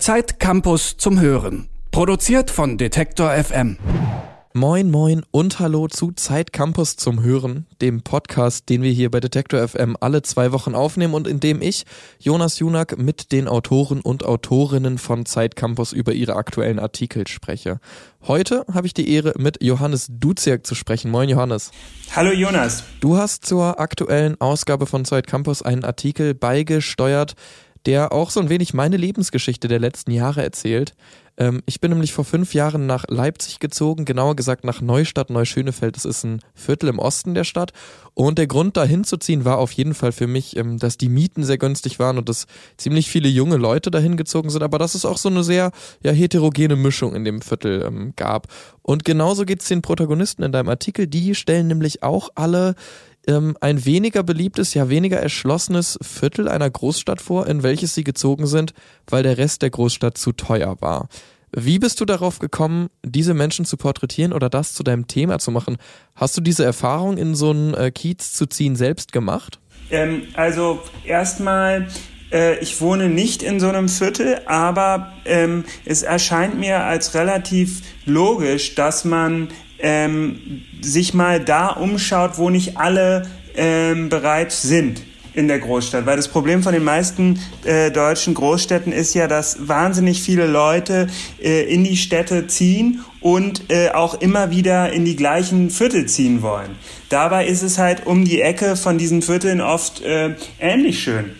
Zeit Campus zum Hören. Produziert von Detektor FM. Moin, moin und hallo zu Zeit Campus zum Hören, dem Podcast, den wir hier bei Detektor FM alle zwei Wochen aufnehmen und in dem ich, Jonas Junak, mit den Autoren und Autorinnen von Zeit Campus über ihre aktuellen Artikel spreche. Heute habe ich die Ehre, mit Johannes Duziak zu sprechen. Moin, Johannes. Hallo, Jonas. Du hast zur aktuellen Ausgabe von Zeit Campus einen Artikel beigesteuert, der auch so ein wenig meine Lebensgeschichte der letzten Jahre erzählt. Ähm, ich bin nämlich vor fünf Jahren nach Leipzig gezogen, genauer gesagt nach Neustadt, Neuschönefeld. Das ist ein Viertel im Osten der Stadt. Und der Grund, da hinzuziehen, war auf jeden Fall für mich, ähm, dass die Mieten sehr günstig waren und dass ziemlich viele junge Leute dahin gezogen sind, aber dass es auch so eine sehr ja, heterogene Mischung in dem Viertel ähm, gab. Und genauso geht es den Protagonisten in deinem Artikel. Die stellen nämlich auch alle ähm, ein weniger beliebtes, ja weniger erschlossenes Viertel einer Großstadt vor, in welches sie gezogen sind, weil der Rest der Großstadt zu teuer war. Wie bist du darauf gekommen, diese Menschen zu porträtieren oder das zu deinem Thema zu machen? Hast du diese Erfahrung in so einen äh, Kiez zu ziehen selbst gemacht? Ähm, also erstmal, äh, ich wohne nicht in so einem Viertel, aber ähm, es erscheint mir als relativ logisch, dass man ähm, sich mal da umschaut, wo nicht alle ähm, bereits sind in der Großstadt. Weil das Problem von den meisten äh, deutschen Großstädten ist ja, dass wahnsinnig viele Leute äh, in die Städte ziehen und äh, auch immer wieder in die gleichen Viertel ziehen wollen. Dabei ist es halt um die Ecke von diesen Vierteln oft äh, ähnlich schön.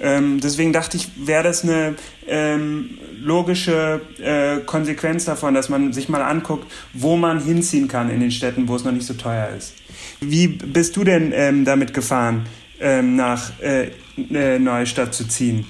Ähm, deswegen dachte ich, wäre das eine ähm, logische äh, Konsequenz davon, dass man sich mal anguckt, wo man hinziehen kann in den Städten, wo es noch nicht so teuer ist. Wie bist du denn ähm, damit gefahren, ähm, nach äh, äh, Neustadt zu ziehen?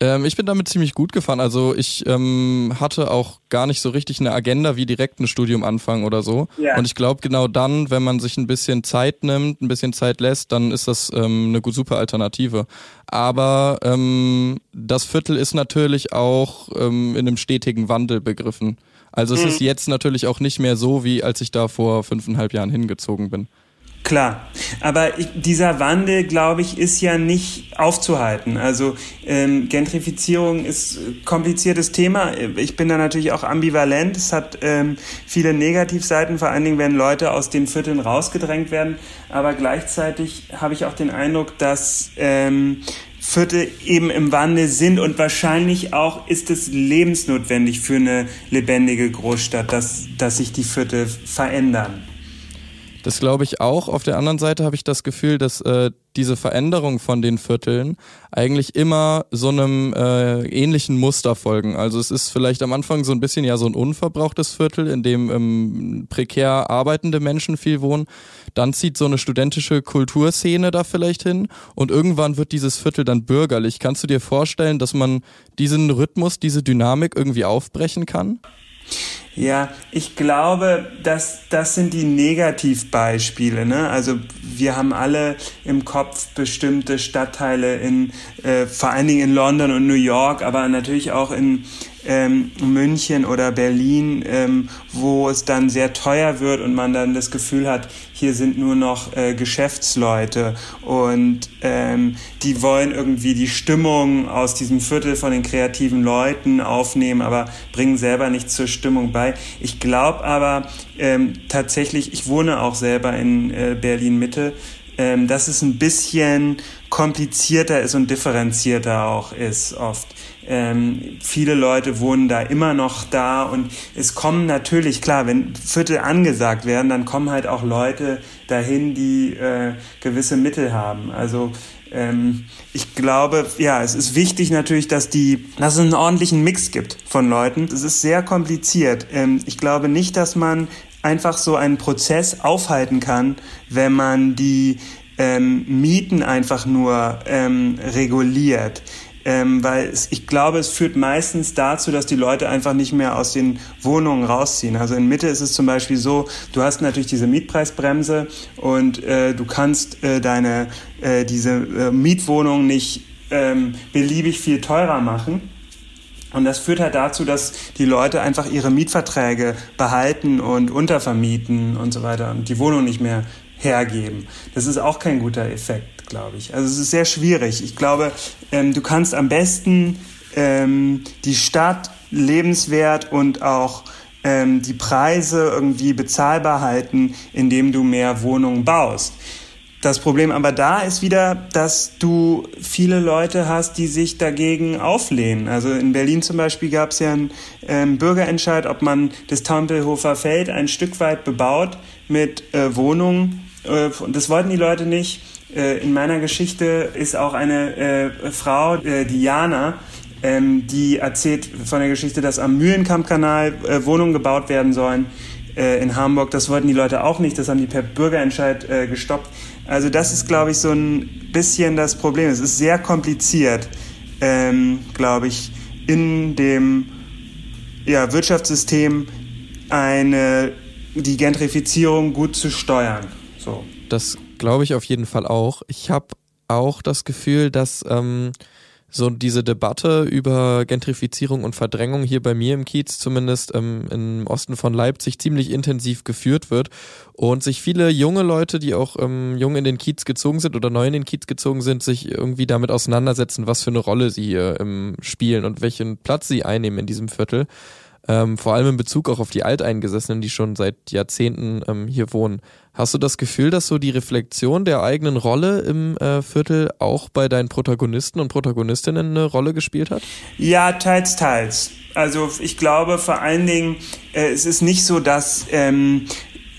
Ähm, ich bin damit ziemlich gut gefahren. Also ich ähm, hatte auch gar nicht so richtig eine Agenda, wie direkt ein Studium anfangen oder so. Ja. Und ich glaube, genau dann, wenn man sich ein bisschen Zeit nimmt, ein bisschen Zeit lässt, dann ist das ähm, eine super Alternative. Aber ähm, das Viertel ist natürlich auch ähm, in einem stetigen Wandel begriffen. Also es mhm. ist jetzt natürlich auch nicht mehr so, wie als ich da vor fünfeinhalb Jahren hingezogen bin. Klar, aber ich, dieser Wandel, glaube ich, ist ja nicht aufzuhalten. Also ähm, Gentrifizierung ist kompliziertes Thema. Ich bin da natürlich auch ambivalent. Es hat ähm, viele Negativseiten, vor allen Dingen, wenn Leute aus den Vierteln rausgedrängt werden. Aber gleichzeitig habe ich auch den Eindruck, dass ähm, Viertel eben im Wandel sind und wahrscheinlich auch ist es lebensnotwendig für eine lebendige Großstadt, dass, dass sich die Viertel verändern. Das glaube ich auch. Auf der anderen Seite habe ich das Gefühl, dass äh, diese Veränderung von den Vierteln eigentlich immer so einem äh, ähnlichen Muster folgen. Also es ist vielleicht am Anfang so ein bisschen ja so ein unverbrauchtes Viertel, in dem ähm, prekär arbeitende Menschen viel wohnen. Dann zieht so eine studentische Kulturszene da vielleicht hin und irgendwann wird dieses Viertel dann bürgerlich. Kannst du dir vorstellen, dass man diesen Rhythmus, diese Dynamik irgendwie aufbrechen kann? Ja, ich glaube, dass das sind die Negativbeispiele. Ne? Also wir haben alle im Kopf bestimmte Stadtteile in, äh, vor allen Dingen in London und New York, aber natürlich auch in ähm, München oder Berlin, ähm, wo es dann sehr teuer wird und man dann das Gefühl hat, hier sind nur noch äh, Geschäftsleute und ähm, die wollen irgendwie die Stimmung aus diesem Viertel von den kreativen Leuten aufnehmen, aber bringen selber nichts zur Stimmung bei. Ich glaube aber ähm, tatsächlich, ich wohne auch selber in äh, Berlin Mitte, ähm, dass es ein bisschen komplizierter ist und differenzierter auch ist oft. Ähm, viele Leute wohnen da immer noch da und es kommen natürlich, klar, wenn Viertel angesagt werden, dann kommen halt auch Leute dahin, die äh, gewisse Mittel haben. Also ähm, ich glaube, ja, es ist wichtig natürlich, dass die, dass es einen ordentlichen Mix gibt von Leuten. Es ist sehr kompliziert. Ähm, ich glaube nicht, dass man einfach so einen Prozess aufhalten kann, wenn man die ähm, Mieten einfach nur ähm, reguliert. Ähm, weil es, ich glaube, es führt meistens dazu, dass die Leute einfach nicht mehr aus den Wohnungen rausziehen. Also in Mitte ist es zum Beispiel so, du hast natürlich diese Mietpreisbremse und äh, du kannst äh, deine äh, diese äh, Mietwohnung nicht ähm, beliebig viel teurer machen. Und das führt halt dazu, dass die Leute einfach ihre Mietverträge behalten und untervermieten und so weiter und die Wohnung nicht mehr hergeben. Das ist auch kein guter Effekt, glaube ich. Also es ist sehr schwierig. Ich glaube, ähm, du kannst am besten ähm, die Stadt lebenswert und auch ähm, die Preise irgendwie bezahlbar halten, indem du mehr Wohnungen baust. Das Problem aber da ist wieder, dass du viele Leute hast, die sich dagegen auflehnen. Also in Berlin zum Beispiel gab es ja einen ähm, Bürgerentscheid, ob man das Tempelhofer Feld ein Stück weit bebaut mit äh, Wohnungen. Äh, und das wollten die Leute nicht. Äh, in meiner Geschichte ist auch eine äh, Frau, Diana, ähm, die erzählt von der Geschichte, dass am Mühlenkampkanal Wohnungen gebaut werden sollen in Hamburg. Das wollten die Leute auch nicht, das haben die per Bürgerentscheid gestoppt. Also das ist, glaube ich, so ein bisschen das Problem. Es ist sehr kompliziert, ähm, glaube ich, in dem ja, Wirtschaftssystem eine, die Gentrifizierung gut zu steuern. So. Das glaube ich auf jeden Fall auch. Ich habe auch das Gefühl, dass ähm, so diese Debatte über Gentrifizierung und Verdrängung hier bei mir im Kiez zumindest ähm, im Osten von Leipzig ziemlich intensiv geführt wird und sich viele junge Leute, die auch ähm, jung in den Kiez gezogen sind oder neu in den Kiez gezogen sind, sich irgendwie damit auseinandersetzen, was für eine Rolle sie hier ähm, spielen und welchen Platz sie einnehmen in diesem Viertel. Ähm, vor allem in Bezug auch auf die Alteingesessenen, die schon seit Jahrzehnten ähm, hier wohnen. Hast du das Gefühl, dass so die Reflexion der eigenen Rolle im äh, Viertel auch bei deinen Protagonisten und Protagonistinnen eine Rolle gespielt hat? Ja, teils, teils. Also ich glaube vor allen Dingen, äh, es ist nicht so, dass ähm,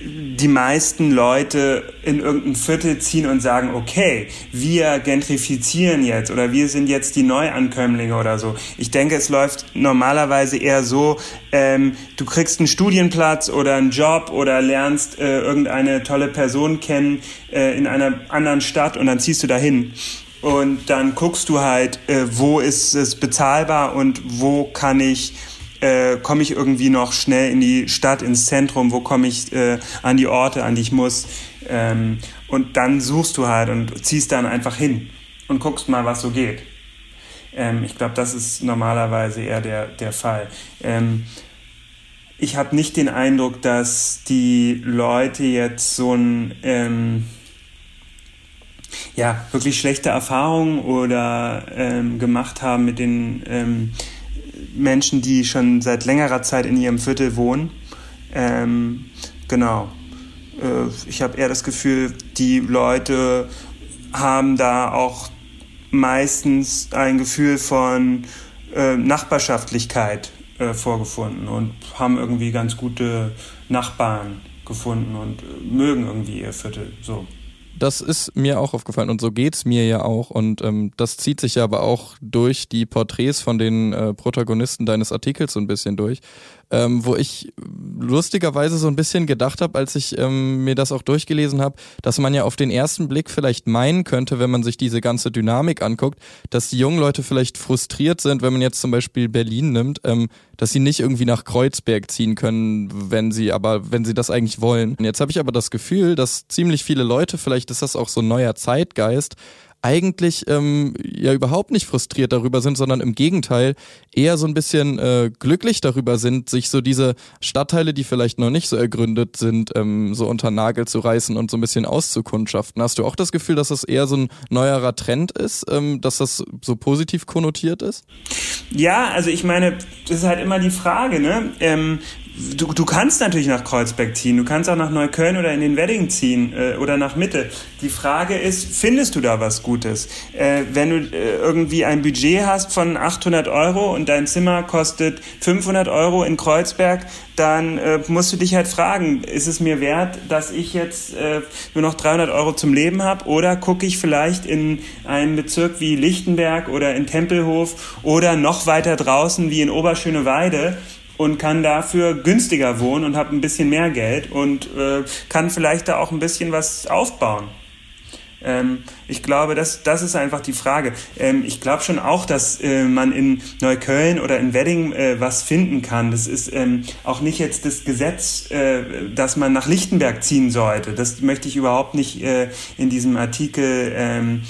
die meisten Leute in irgendein Viertel ziehen und sagen, okay, wir gentrifizieren jetzt oder wir sind jetzt die Neuankömmlinge oder so. Ich denke, es läuft normalerweise eher so, ähm, du kriegst einen Studienplatz oder einen Job oder lernst äh, irgendeine tolle Person kennen äh, in einer anderen Stadt und dann ziehst du dahin. Und dann guckst du halt, äh, wo ist es bezahlbar und wo kann ich äh, komme ich irgendwie noch schnell in die Stadt, ins Zentrum, wo komme ich äh, an die Orte, an die ich muss. Ähm, und dann suchst du halt und ziehst dann einfach hin und guckst mal, was so geht. Ähm, ich glaube, das ist normalerweise eher der, der Fall. Ähm, ich habe nicht den Eindruck, dass die Leute jetzt so ein ähm, ja wirklich schlechte Erfahrungen oder ähm, gemacht haben mit den ähm, Menschen, die schon seit längerer Zeit in ihrem Viertel wohnen. Ähm, genau. Äh, ich habe eher das Gefühl, die Leute haben da auch meistens ein Gefühl von äh, Nachbarschaftlichkeit äh, vorgefunden und haben irgendwie ganz gute Nachbarn gefunden und äh, mögen irgendwie ihr Viertel. So. Das ist mir auch aufgefallen und so geht's mir ja auch und ähm, das zieht sich ja aber auch durch die Porträts von den äh, Protagonisten deines Artikels so ein bisschen durch ähm, wo ich lustigerweise so ein bisschen gedacht habe, als ich ähm, mir das auch durchgelesen habe, dass man ja auf den ersten Blick vielleicht meinen könnte, wenn man sich diese ganze Dynamik anguckt, dass die jungen Leute vielleicht frustriert sind, wenn man jetzt zum Beispiel Berlin nimmt, ähm, dass sie nicht irgendwie nach Kreuzberg ziehen können, wenn sie aber, wenn sie das eigentlich wollen. Und jetzt habe ich aber das Gefühl, dass ziemlich viele Leute, vielleicht ist das auch so ein neuer Zeitgeist, eigentlich ähm, ja überhaupt nicht frustriert darüber sind, sondern im Gegenteil eher so ein bisschen äh, glücklich darüber sind, sich so diese Stadtteile, die vielleicht noch nicht so ergründet sind, ähm, so unter Nagel zu reißen und so ein bisschen auszukundschaften. Hast du auch das Gefühl, dass das eher so ein neuerer Trend ist, ähm, dass das so positiv konnotiert ist? Ja, also ich meine, das ist halt immer die Frage, ne? Ähm, du, du kannst natürlich nach Kreuzberg ziehen, du kannst auch nach Neukölln oder in den Wedding ziehen äh, oder nach Mitte. Die Frage ist, findest du da was Gutes? Äh, wenn du äh, irgendwie ein Budget hast von 800 Euro und dein Zimmer kostet 500 Euro in Kreuzberg, dann äh, musst du dich halt fragen, ist es mir wert, dass ich jetzt äh, nur noch 300 Euro zum Leben habe oder gucke ich vielleicht in einen Bezirk wie Lichtenberg oder in Tempelhof oder noch weiter draußen wie in Oberschöneweide und kann dafür günstiger wohnen und habe ein bisschen mehr Geld und äh, kann vielleicht da auch ein bisschen was aufbauen. Ähm, ich glaube, das, das ist einfach die Frage. Ähm, ich glaube schon auch, dass äh, man in Neukölln oder in Wedding äh, was finden kann. Das ist ähm, auch nicht jetzt das Gesetz, äh, dass man nach Lichtenberg ziehen sollte. Das möchte ich überhaupt nicht äh, in diesem Artikel ähm,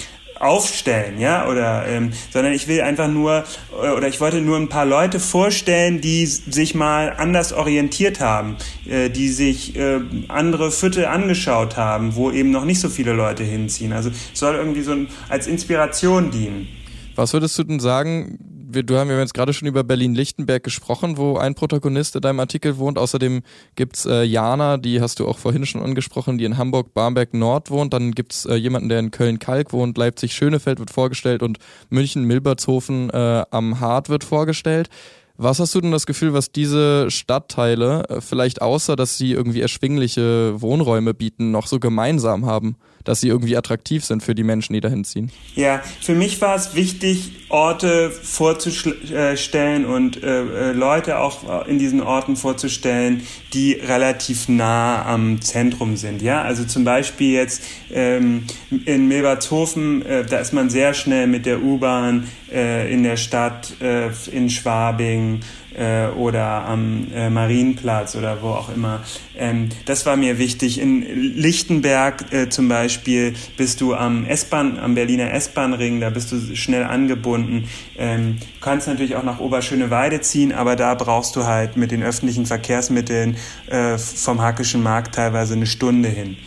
aufstellen, ja, oder, ähm, sondern ich will einfach nur, äh, oder ich wollte nur ein paar Leute vorstellen, die sich mal anders orientiert haben, äh, die sich äh, andere Viertel angeschaut haben, wo eben noch nicht so viele Leute hinziehen. Also soll irgendwie so ein, als Inspiration dienen. Was würdest du denn sagen, wir, du haben ja jetzt gerade schon über Berlin-Lichtenberg gesprochen, wo ein Protagonist in deinem Artikel wohnt. Außerdem gibt's äh, Jana, die hast du auch vorhin schon angesprochen, die in Hamburg-Barmbek-Nord wohnt. Dann gibt's äh, jemanden, der in Köln-Kalk wohnt. Leipzig-Schönefeld wird vorgestellt und München-Milbertshofen äh, am Hart wird vorgestellt. Was hast du denn das Gefühl, was diese Stadtteile, äh, vielleicht außer, dass sie irgendwie erschwingliche Wohnräume bieten, noch so gemeinsam haben? Dass sie irgendwie attraktiv sind für die Menschen, die dahin ziehen? Ja, für mich war es wichtig, Orte vorzustellen und äh, äh, Leute auch in diesen Orten vorzustellen, die relativ nah am Zentrum sind. Ja, also zum Beispiel jetzt ähm, in Milbertshofen, äh, da ist man sehr schnell mit der U-Bahn äh, in der Stadt, äh, in Schwabing äh, oder am äh, Marienplatz oder wo auch immer. Ähm, das war mir wichtig. In Lichtenberg äh, zum Beispiel bist du am S-Bahn, am Berliner S-Bahn-Ring, da bist du schnell angebunden. Ähm, kannst natürlich auch nach Oberschöneweide ziehen, aber da brauchst du halt mit den öffentlichen Verkehrsmitteln äh, vom Hackischen Markt teilweise eine Stunde hin.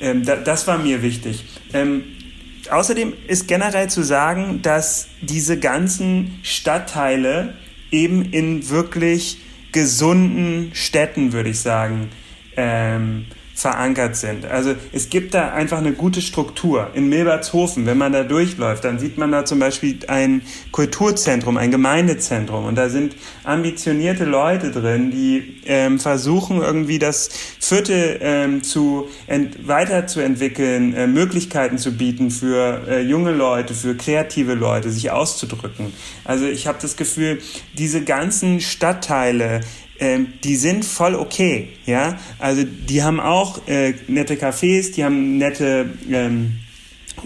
Ähm, da, das war mir wichtig. Ähm, außerdem ist generell zu sagen, dass diese ganzen Stadtteile eben in wirklich gesunden Städten, würde ich sagen, ähm, verankert sind. Also es gibt da einfach eine gute Struktur. In Milbertshofen, wenn man da durchläuft, dann sieht man da zum Beispiel ein Kulturzentrum, ein Gemeindezentrum und da sind ambitionierte Leute drin, die ähm, versuchen irgendwie das Viertel ähm, zu weiterzuentwickeln, äh, Möglichkeiten zu bieten für äh, junge Leute, für kreative Leute, sich auszudrücken. Also ich habe das Gefühl, diese ganzen Stadtteile, ähm, die sind voll okay, ja. Also die haben auch äh, nette Cafés, die haben nette ähm,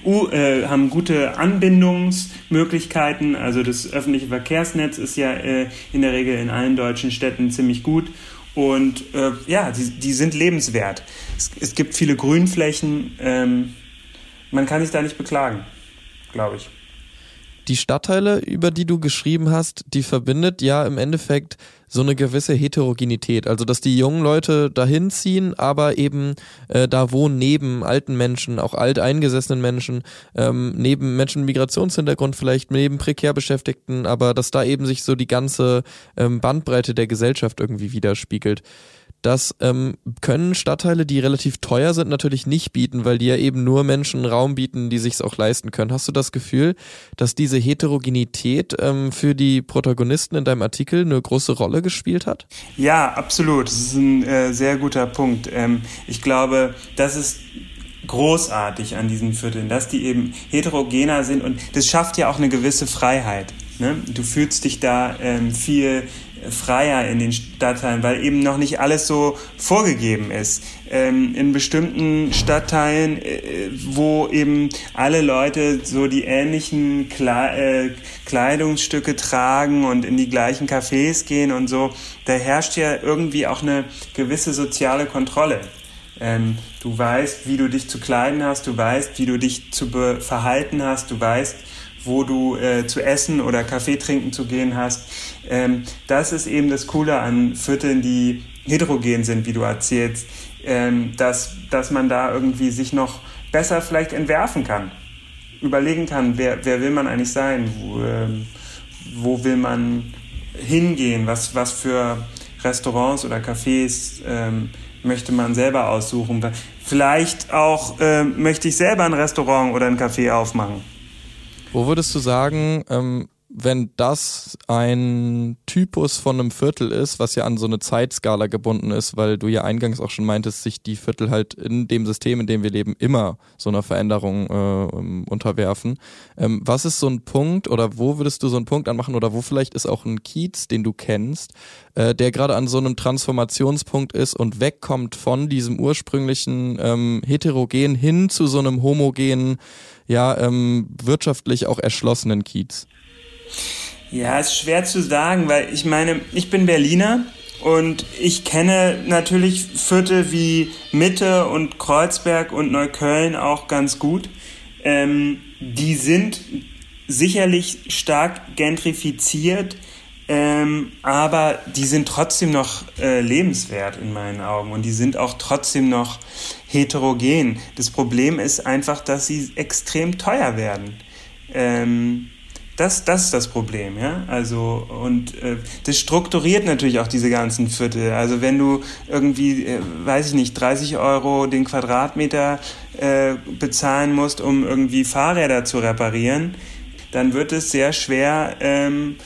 U, äh, haben gute Anbindungsmöglichkeiten. Also das öffentliche Verkehrsnetz ist ja äh, in der Regel in allen deutschen Städten ziemlich gut. Und äh, ja, die, die sind lebenswert. Es, es gibt viele Grünflächen. Ähm, man kann sich da nicht beklagen, glaube ich die Stadtteile, über die du geschrieben hast, die verbindet ja im Endeffekt so eine gewisse Heterogenität. Also, dass die jungen Leute dahin ziehen, aber eben äh, da wohnen neben alten Menschen, auch alteingesessenen Menschen, ähm, neben Menschen mit Migrationshintergrund vielleicht, neben prekär Beschäftigten, aber dass da eben sich so die ganze ähm, Bandbreite der Gesellschaft irgendwie widerspiegelt. Das ähm, können Stadtteile, die relativ teuer sind, natürlich nicht bieten, weil die ja eben nur Menschen Raum bieten, die sich's auch leisten können. Hast du das Gefühl, dass diese Heterogenität ähm, für die Protagonisten in deinem Artikel eine große Rolle gespielt hat? Ja, absolut. Das ist ein äh, sehr guter Punkt. Ähm, ich glaube, das ist großartig an diesen Vierteln, dass die eben heterogener sind und das schafft ja auch eine gewisse Freiheit. Ne? Du fühlst dich da ähm, viel freier in den Stadtteilen, weil eben noch nicht alles so vorgegeben ist. Ähm, in bestimmten Stadtteilen, äh, wo eben alle Leute so die ähnlichen Kle äh, Kleidungsstücke tragen und in die gleichen Cafés gehen und so, da herrscht ja irgendwie auch eine gewisse soziale Kontrolle. Ähm, du weißt, wie du dich zu kleiden hast, du weißt, wie du dich zu verhalten hast, du weißt, wo du äh, zu essen oder Kaffee trinken zu gehen hast. Ähm, das ist eben das Coole an Vierteln, die heterogen sind, wie du erzählst, ähm, dass, dass man da irgendwie sich noch besser vielleicht entwerfen kann, überlegen kann, wer, wer will man eigentlich sein, wo, ähm, wo will man hingehen, was, was für Restaurants oder Cafés ähm, möchte man selber aussuchen. Vielleicht auch äh, möchte ich selber ein Restaurant oder ein Café aufmachen. Wo würdest du sagen, ähm, wenn das ein Typus von einem Viertel ist, was ja an so eine Zeitskala gebunden ist, weil du ja eingangs auch schon meintest, sich die Viertel halt in dem System, in dem wir leben, immer so einer Veränderung äh, unterwerfen. Ähm, was ist so ein Punkt oder wo würdest du so einen Punkt anmachen oder wo vielleicht ist auch ein Kiez, den du kennst, äh, der gerade an so einem Transformationspunkt ist und wegkommt von diesem ursprünglichen ähm, heterogen hin zu so einem homogenen, ja, ähm, wirtschaftlich auch erschlossenen Kiez? Ja, ist schwer zu sagen, weil ich meine, ich bin Berliner und ich kenne natürlich Viertel wie Mitte und Kreuzberg und Neukölln auch ganz gut. Ähm, die sind sicherlich stark gentrifiziert, ähm, aber die sind trotzdem noch äh, lebenswert in meinen Augen und die sind auch trotzdem noch heterogen. Das Problem ist einfach, dass sie extrem teuer werden. Ähm, Das, das ist das Problem, ja. Also, und äh, das strukturiert natürlich auch diese ganzen Viertel. Also wenn du irgendwie, äh, weiß ich nicht, 30 Euro den Quadratmeter äh, bezahlen musst, um irgendwie Fahrräder zu reparieren, dann wird es sehr schwer, ähm,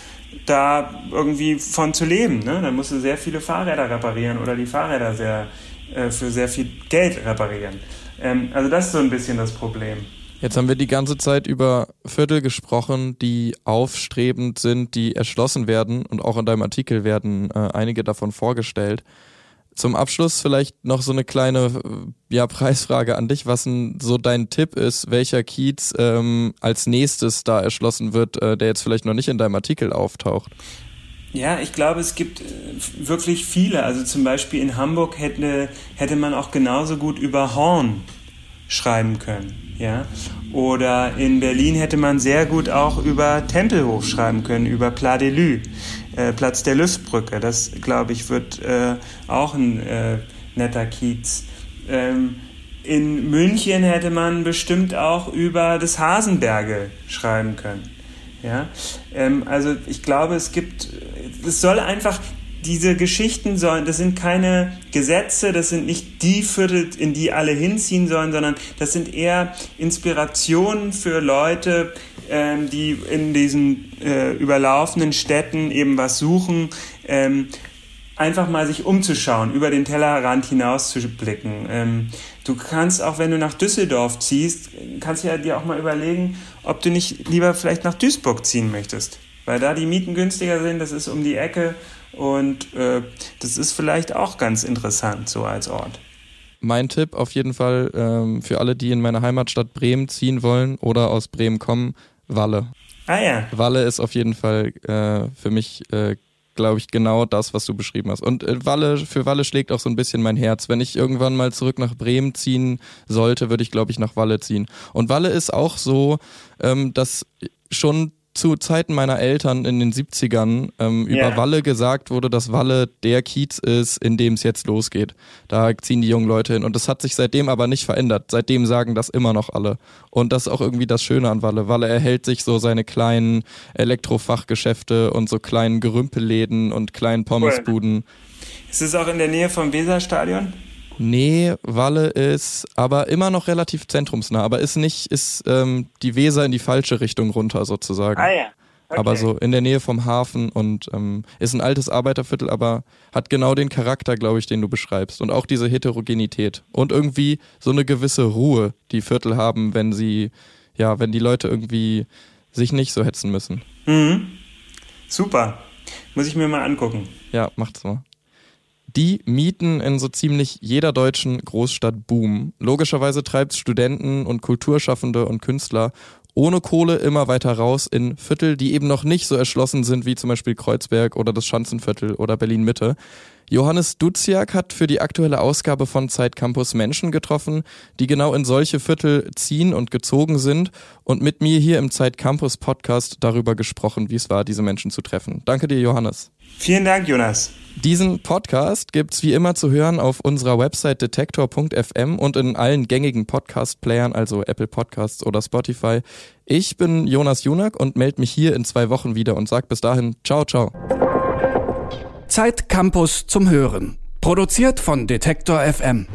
da irgendwie von zu leben. Ne? Dann musst du sehr viele Fahrräder reparieren oder die Fahrräder sehr, äh, für sehr viel Geld reparieren. Ähm, also das ist so ein bisschen das Problem. Jetzt haben wir die ganze Zeit über Viertel gesprochen, die aufstrebend sind, die erschlossen werden und auch in deinem Artikel werden äh, einige davon vorgestellt. Zum Abschluss vielleicht noch so eine kleine ja, Preisfrage an dich, was denn so dein Tipp ist, welcher Kiez ähm, als nächstes da erschlossen wird, äh, der jetzt vielleicht noch nicht in deinem Artikel auftaucht. Ja, ich glaube, es gibt äh, wirklich viele. Also zum Beispiel in Hamburg hätte, hätte man auch genauso gut über Horn schreiben können. Ja? Oder in Berlin hätte man sehr gut auch über Tempelhof schreiben können, über Pla de Lü. Äh, Platz der Lüftbrücke. Das, glaube ich, wird äh, auch ein äh, netter Kiez. Ähm, in München hätte man bestimmt auch über das Hasenberge schreiben können. Ja? Ähm, also ich glaube, es gibt, es soll einfach, diese Geschichten sollen, das sind keine Gesetze, das sind nicht die Viertel, in die alle hinziehen sollen, sondern das sind eher Inspirationen für Leute, ähm, die in diesen äh, überlaufenden Städten eben was suchen, ähm, einfach mal sich umzuschauen, über den Tellerrand hinaus zu blicken. Ähm, du kannst auch, wenn du nach Düsseldorf ziehst, kannst ja dir auch mal überlegen, ob du nicht lieber vielleicht nach Duisburg ziehen möchtest. Weil da die Mieten günstiger sind, das ist um die Ecke und äh, das ist vielleicht auch ganz interessant so als Ort mein Tipp auf jeden Fall ähm, für alle, die in meine Heimatstadt Bremen ziehen wollen oder aus Bremen kommen, Walle. Ah ja. Walle ist auf jeden Fall äh, für mich, äh, glaube ich, genau das, was du beschrieben hast. Und äh, Walle, für Walle schlägt auch so ein bisschen mein Herz. Wenn ich irgendwann mal zurück nach Bremen ziehen sollte, würde ich, glaube ich, nach Walle ziehen. Und Walle ist auch so, ähm, dass schon zu Zeiten meiner Eltern in den 70ern ähm, über yeah. Walle gesagt wurde, dass Walle der Kiez ist, in dem es jetzt losgeht. Da ziehen die jungen Leute hin. Und das hat sich seitdem aber nicht verändert. Seitdem sagen das immer noch alle. Und das ist auch irgendwie das Schöne an Walle. Walle erhält sich so seine kleinen Elektrofachgeschäfte und so kleinen Gerümpelläden und kleinen Pommesbuden. Cool. Ist es auch in der Nähe vom Weserstadion? Nee, Walle ist aber immer noch relativ zentrumsnah, aber ist nicht, ist ähm, die Weser in die falsche Richtung runter sozusagen. Ah ja. Okay. Aber so in der Nähe vom Hafen und ähm, ist ein altes Arbeiterviertel, aber hat genau den Charakter, glaube ich, den du beschreibst. Und auch diese Heterogenität. Und irgendwie so eine gewisse Ruhe, die Viertel haben, wenn sie, ja, wenn die Leute irgendwie sich nicht so hetzen müssen. Mhm. Super. Muss ich mir mal angucken. Ja, macht's mal die Mieten in so ziemlich jeder deutschen Großstadt boomen. Logischerweise treibt es Studenten und Kulturschaffende und Künstler ohne Kohle immer weiter raus in Viertel, die eben noch nicht so erschlossen sind wie zum Beispiel Kreuzberg oder das Schanzenviertel oder Berlin Mitte. Johannes Duziak hat für die aktuelle Ausgabe von Zeit Campus Menschen getroffen, die genau in solche Viertel ziehen und gezogen sind und mit mir hier im Zeit Campus Podcast darüber gesprochen, wie es war, diese Menschen zu treffen. Danke dir, Johannes. Vielen Dank, Jonas. Diesen Podcast gibt's wie immer zu hören auf unserer Website detektor.fm und in allen gängigen Podcast-Playern, also Apple Podcasts oder Spotify. Ich bin Jonas Junak und melde mich hier in zwei Wochen wieder und sag bis dahin ciao, ciao. Zeit Campus zum Hören. Produziert von Detektor FM.